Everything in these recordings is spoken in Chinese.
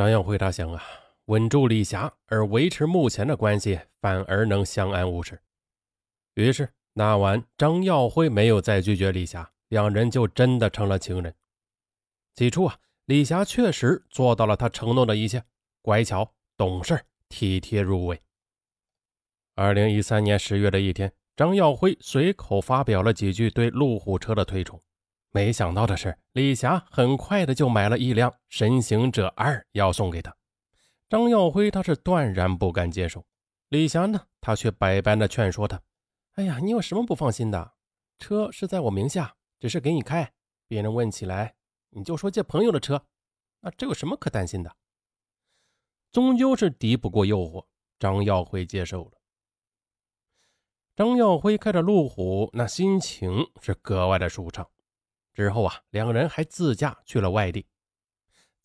张耀辉他想啊，稳住李霞，而维持目前的关系，反而能相安无事。于是那晚，张耀辉没有再拒绝李霞，两人就真的成了情人。起初啊，李霞确实做到了他承诺的一切，乖巧、懂事、体贴入微。二零一三年十月的一天，张耀辉随口发表了几句对路虎车的推崇。没想到的是，李霞很快的就买了一辆神行者二要送给他。张耀辉他是断然不敢接受。李霞呢，他却百般的劝说他：“哎呀，你有什么不放心的？车是在我名下，只是给你开。别人问起来，你就说借朋友的车，那这有什么可担心的？”终究是敌不过诱惑，张耀辉接受了。张耀辉开着路虎，那心情是格外的舒畅。之后啊，两人还自驾去了外地。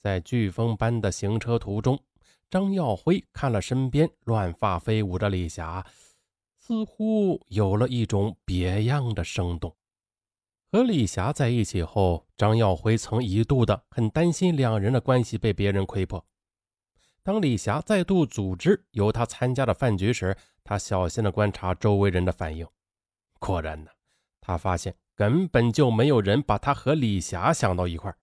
在飓风般的行车途中，张耀辉看了身边乱发飞舞的李霞，似乎有了一种别样的生动。和李霞在一起后，张耀辉曾一度的很担心两人的关系被别人窥破。当李霞再度组织由他参加的饭局时，他小心的观察周围人的反应，果然呢，他发现根本就没有人把他和李霞想到一块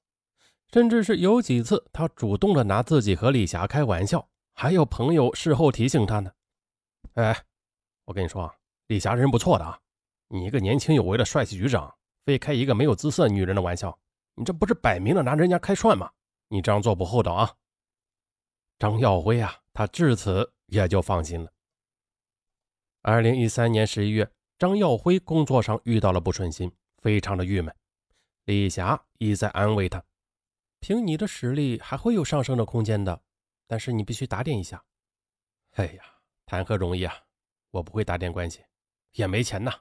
甚至是有几次他主动的拿自己和李霞开玩笑，还有朋友事后提醒他呢。哎，我跟你说啊，李霞人不错的啊，你一个年轻有为的帅气局长，非开一个没有姿色女人的玩笑，你这不是摆明了拿人家开涮吗？你这样做不厚道啊。张耀辉啊，他至此也就放心了。二零一三年十一月，张耀辉工作上遇到了不顺心，非常的郁闷。李霞一再安慰他：“凭你的实力，还会有上升的空间的，但是你必须打点一下。”哎呀，谈何容易啊！我不会打点关系，也没钱呐。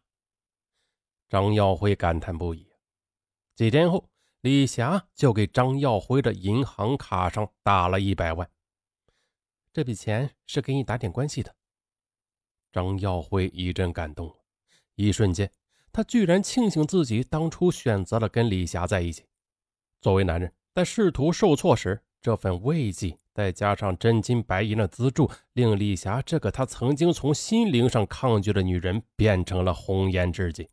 张耀辉感叹不已。几天后，李霞就给张耀辉的银行卡上打了一百万，这笔钱是给你打点关系的。张耀辉一阵感动，一瞬间，他居然庆幸自己当初选择了跟李霞在一起。作为男人，在仕途受挫时，这份慰藉，再加上真金白银的资助，令李霞这个他曾经从心灵上抗拒的女人，变成了红颜知己。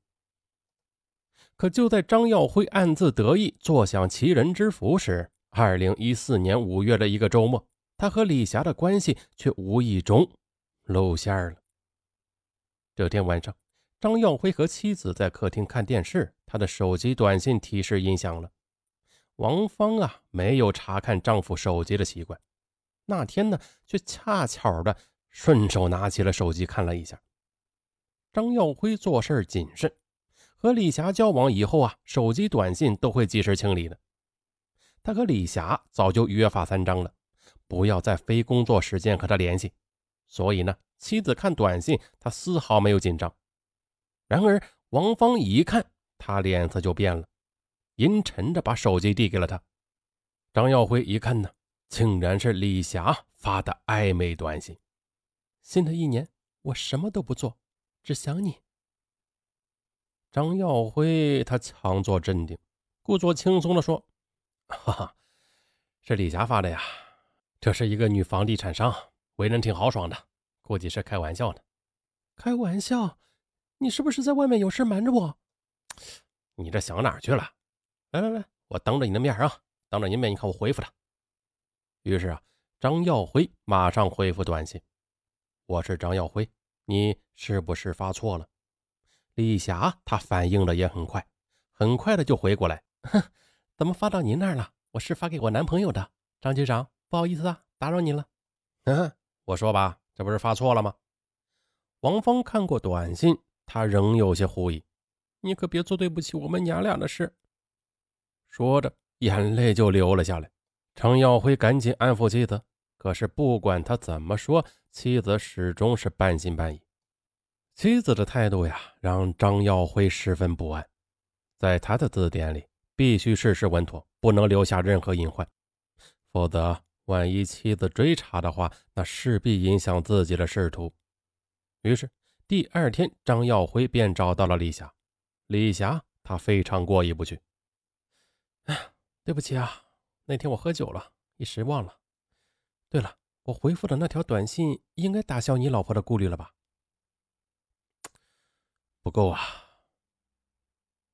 可就在张耀辉暗自得意、坐享其人之福时，二零一四年五月的一个周末，他和李霞的关系却无意中露馅了。这天晚上，张耀辉和妻子在客厅看电视，他的手机短信提示音响了。王芳啊，没有查看丈夫手机的习惯，那天呢，却恰巧的顺手拿起了手机看了一下。张耀辉做事谨慎，和李霞交往以后啊，手机短信都会及时清理的。他和李霞早就约法三章了，不要在非工作时间和他联系，所以呢。妻子看短信，他丝毫没有紧张。然而王芳一看，他脸色就变了，阴沉着把手机递给了他。张耀辉一看呢，竟然是李霞发的暧昧短信：“新的一年，我什么都不做，只想你。”张耀辉他强作镇定，故作轻松地说：“哈哈，是李霞发的呀，这是一个女房地产商，为人挺豪爽的。”估计是开玩笑呢，开玩笑？你是不是在外面有事瞒着我？你这想哪去了？来来来，我当着你的面啊，当着你面，你看我回复他。于是啊，张耀辉马上回复短信：“我是张耀辉，你是不是发错了？”李霞她反应的也很快，很快的就回过来：“哼，怎么发到您那儿了？我是发给我男朋友的。张局长，不好意思啊，打扰您了。”嗯，我说吧。这不是发错了吗？王芳看过短信，他仍有些狐疑。你可别做对不起我们娘俩的事。说着，眼泪就流了下来。程耀辉赶紧安抚妻子，可是不管他怎么说，妻子始终是半信半疑。妻子的态度呀，让张耀辉十分不安。在他的字典里，必须事事稳妥，不能留下任何隐患，否则。万一妻子追查的话，那势必影响自己的仕途。于是第二天，张耀辉便找到了李霞。李霞他非常过意不去。哎，对不起啊，那天我喝酒了，一时忘了。对了，我回复的那条短信应该打消你老婆的顾虑了吧？不够啊！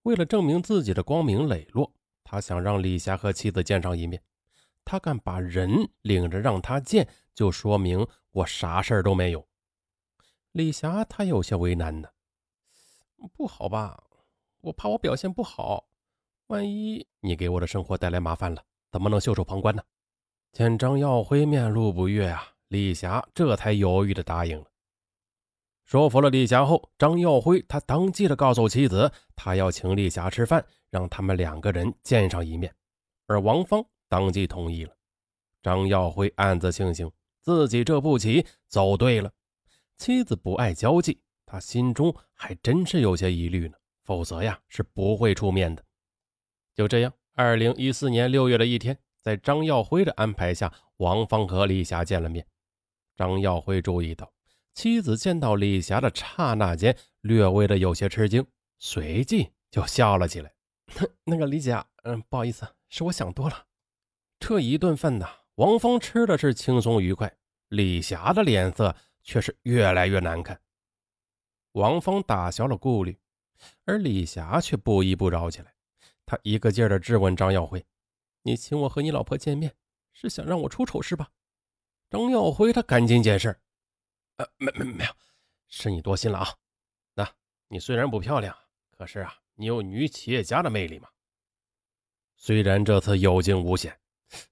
为了证明自己的光明磊落，他想让李霞和妻子见上一面。他敢把人领着让他见，就说明我啥事儿都没有。李霞她有些为难呢，不好吧？我怕我表现不好，万一你给我的生活带来麻烦了，怎么能袖手旁观呢？见张耀辉面露不悦啊，李霞这才犹豫的答应了。说服了李霞后，张耀辉他当即的告诉妻子，他要请李霞吃饭，让他们两个人见上一面。而王芳当即同意了。张耀辉暗自庆幸自己这步棋走对了。妻子不爱交际，他心中还真是有些疑虑呢。否则呀，是不会出面的。就这样，二零一四年六月的一天，在张耀辉的安排下，王芳和李霞见了面。张耀辉注意到。妻子见到李霞的刹那间，略微的有些吃惊，随即就笑了起来。那个李姐，嗯，不好意思，是我想多了。这一顿饭呢，王芳吃的是轻松愉快，李霞的脸色却是越来越难看。王峰打消了顾虑，而李霞却不依不饶起来。他一个劲儿的质问张耀辉：“你请我和你老婆见面，是想让我出丑是吧？”张耀辉他赶紧解释。呃，没没没有，是你多心了啊。那你虽然不漂亮，可是啊，你有女企业家的魅力嘛。虽然这次有惊无险，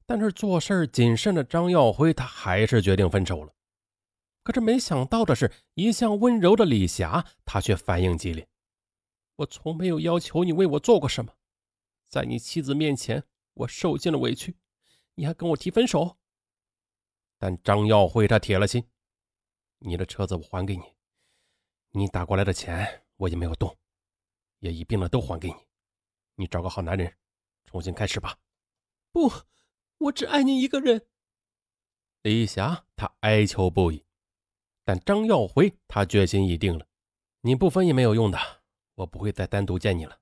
但是做事谨慎的张耀辉他还是决定分手了。可是没想到的是，一向温柔的李霞，她却反应激烈。我从没有要求你为我做过什么，在你妻子面前，我受尽了委屈，你还跟我提分手。但张耀辉他铁了心。你的车子我还给你，你打过来的钱我也没有动，也一并的都还给你。你找个好男人，重新开始吧。不，我只爱你一个人。李霞她哀求不已，但张耀辉他决心已定了，你不分也没有用的，我不会再单独见你了。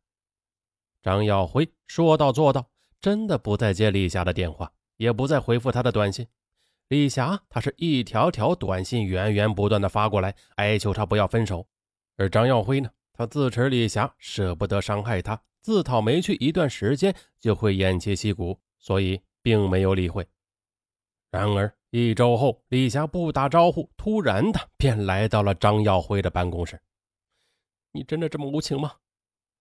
张耀辉说到做到，真的不再接李霞的电话，也不再回复她的短信。李霞，她是一条条短信源源不断的发过来，哀求他不要分手。而张耀辉呢，他自持李霞舍不得伤害他，自讨没趣一段时间就会偃旗息鼓，所以并没有理会。然而一周后，李霞不打招呼，突然的便来到了张耀辉的办公室。你真的这么无情吗？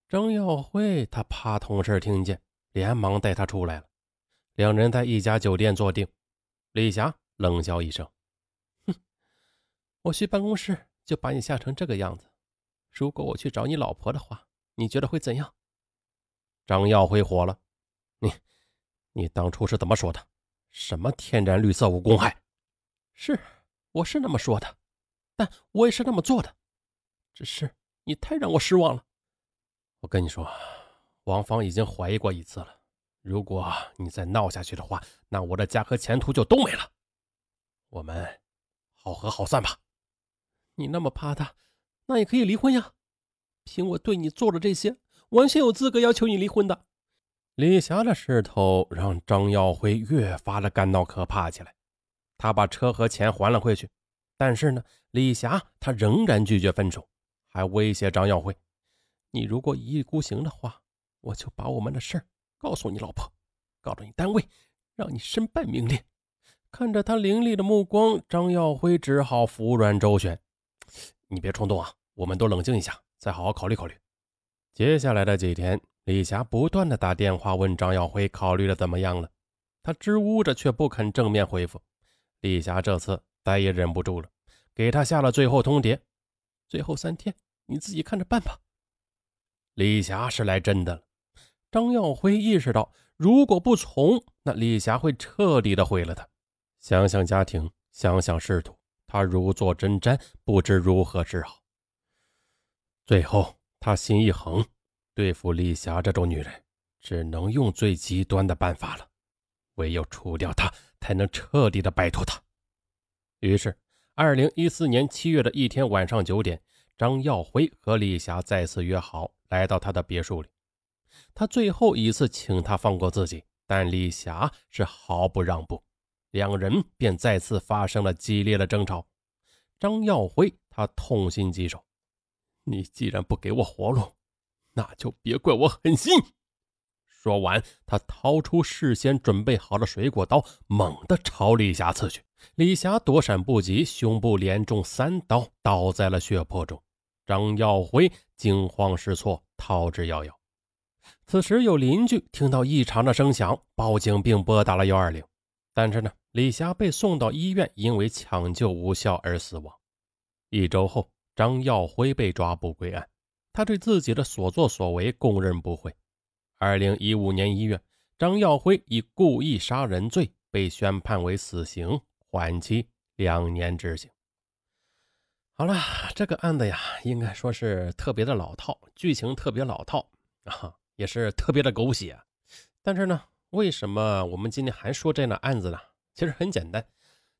张耀辉他怕同事听见，连忙带他出来了。两人在一家酒店坐定。李霞冷笑一声：“哼，我去办公室就把你吓成这个样子。如果我去找你老婆的话，你觉得会怎样？”张耀辉火了：“你，你当初是怎么说的？什么天然绿色无公害？是，我是那么说的，但我也是那么做的。只是你太让我失望了。我跟你说，王芳已经怀疑过一次了。”如果你再闹下去的话，那我的家和前途就都没了。我们好合好散吧。你那么怕他，那也可以离婚呀。凭我对你做的这些，完全有资格要求你离婚的。李霞的势头让张耀辉越发的感到可怕起来。他把车和钱还了回去，但是呢，李霞她仍然拒绝分手，还威胁张耀辉：“你如果一意孤行的话，我就把我们的事儿。”告诉你老婆，告到你单位，让你身败名裂。看着他凌厉的目光，张耀辉只好服软周旋。你别冲动啊，我们都冷静一下，再好好考虑考虑。接下来的几天，李霞不断的打电话问张耀辉考虑的怎么样了，他支吾着却不肯正面回复。李霞这次再也忍不住了，给他下了最后通牒：最后三天，你自己看着办吧。李霞是来真的了。张耀辉意识到，如果不从，那李霞会彻底的毁了他。想想家庭，想想仕途，他如坐针毡，不知如何是好。最后，他心一横，对付丽霞这种女人，只能用最极端的办法了，唯有除掉她，才能彻底的摆脱她。于是，二零一四年七月的一天晚上九点，张耀辉和李霞再次约好，来到他的别墅里。他最后一次请他放过自己，但李霞是毫不让步。两人便再次发生了激烈的争吵。张耀辉他痛心疾首：“你既然不给我活路，那就别怪我狠心。”说完，他掏出事先准备好的水果刀，猛地朝李霞刺去。李霞躲闪不及，胸部连中三刀，倒在了血泊中。张耀辉惊慌失措，逃之夭夭。此时有邻居听到异常的声响，报警并拨打了幺二零。但是呢，李霞被送到医院，因为抢救无效而死亡。一周后，张耀辉被抓捕归案，他对自己的所作所为供认不讳。二零一五年一月，张耀辉以故意杀人罪被宣判为死刑，缓期两年执行。好了，这个案子呀，应该说是特别的老套，剧情特别老套啊。也是特别的狗血，但是呢，为什么我们今天还说这样的案子呢？其实很简单，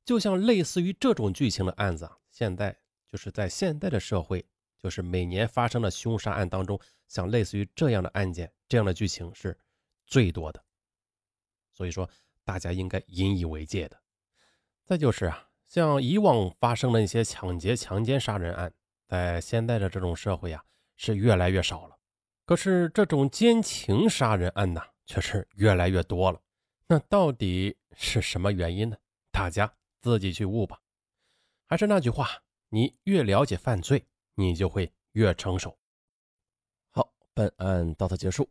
就像类似于这种剧情的案子，现在就是在现代的社会，就是每年发生的凶杀案当中，像类似于这样的案件，这样的剧情是最多的。所以说，大家应该引以为戒的。再就是啊，像以往发生的一些抢劫、强奸、杀人案，在现在的这种社会啊，是越来越少了。可是这种奸情杀人案呢，却是越来越多了。那到底是什么原因呢？大家自己去悟吧。还是那句话，你越了解犯罪，你就会越成熟。好，本案到此结束。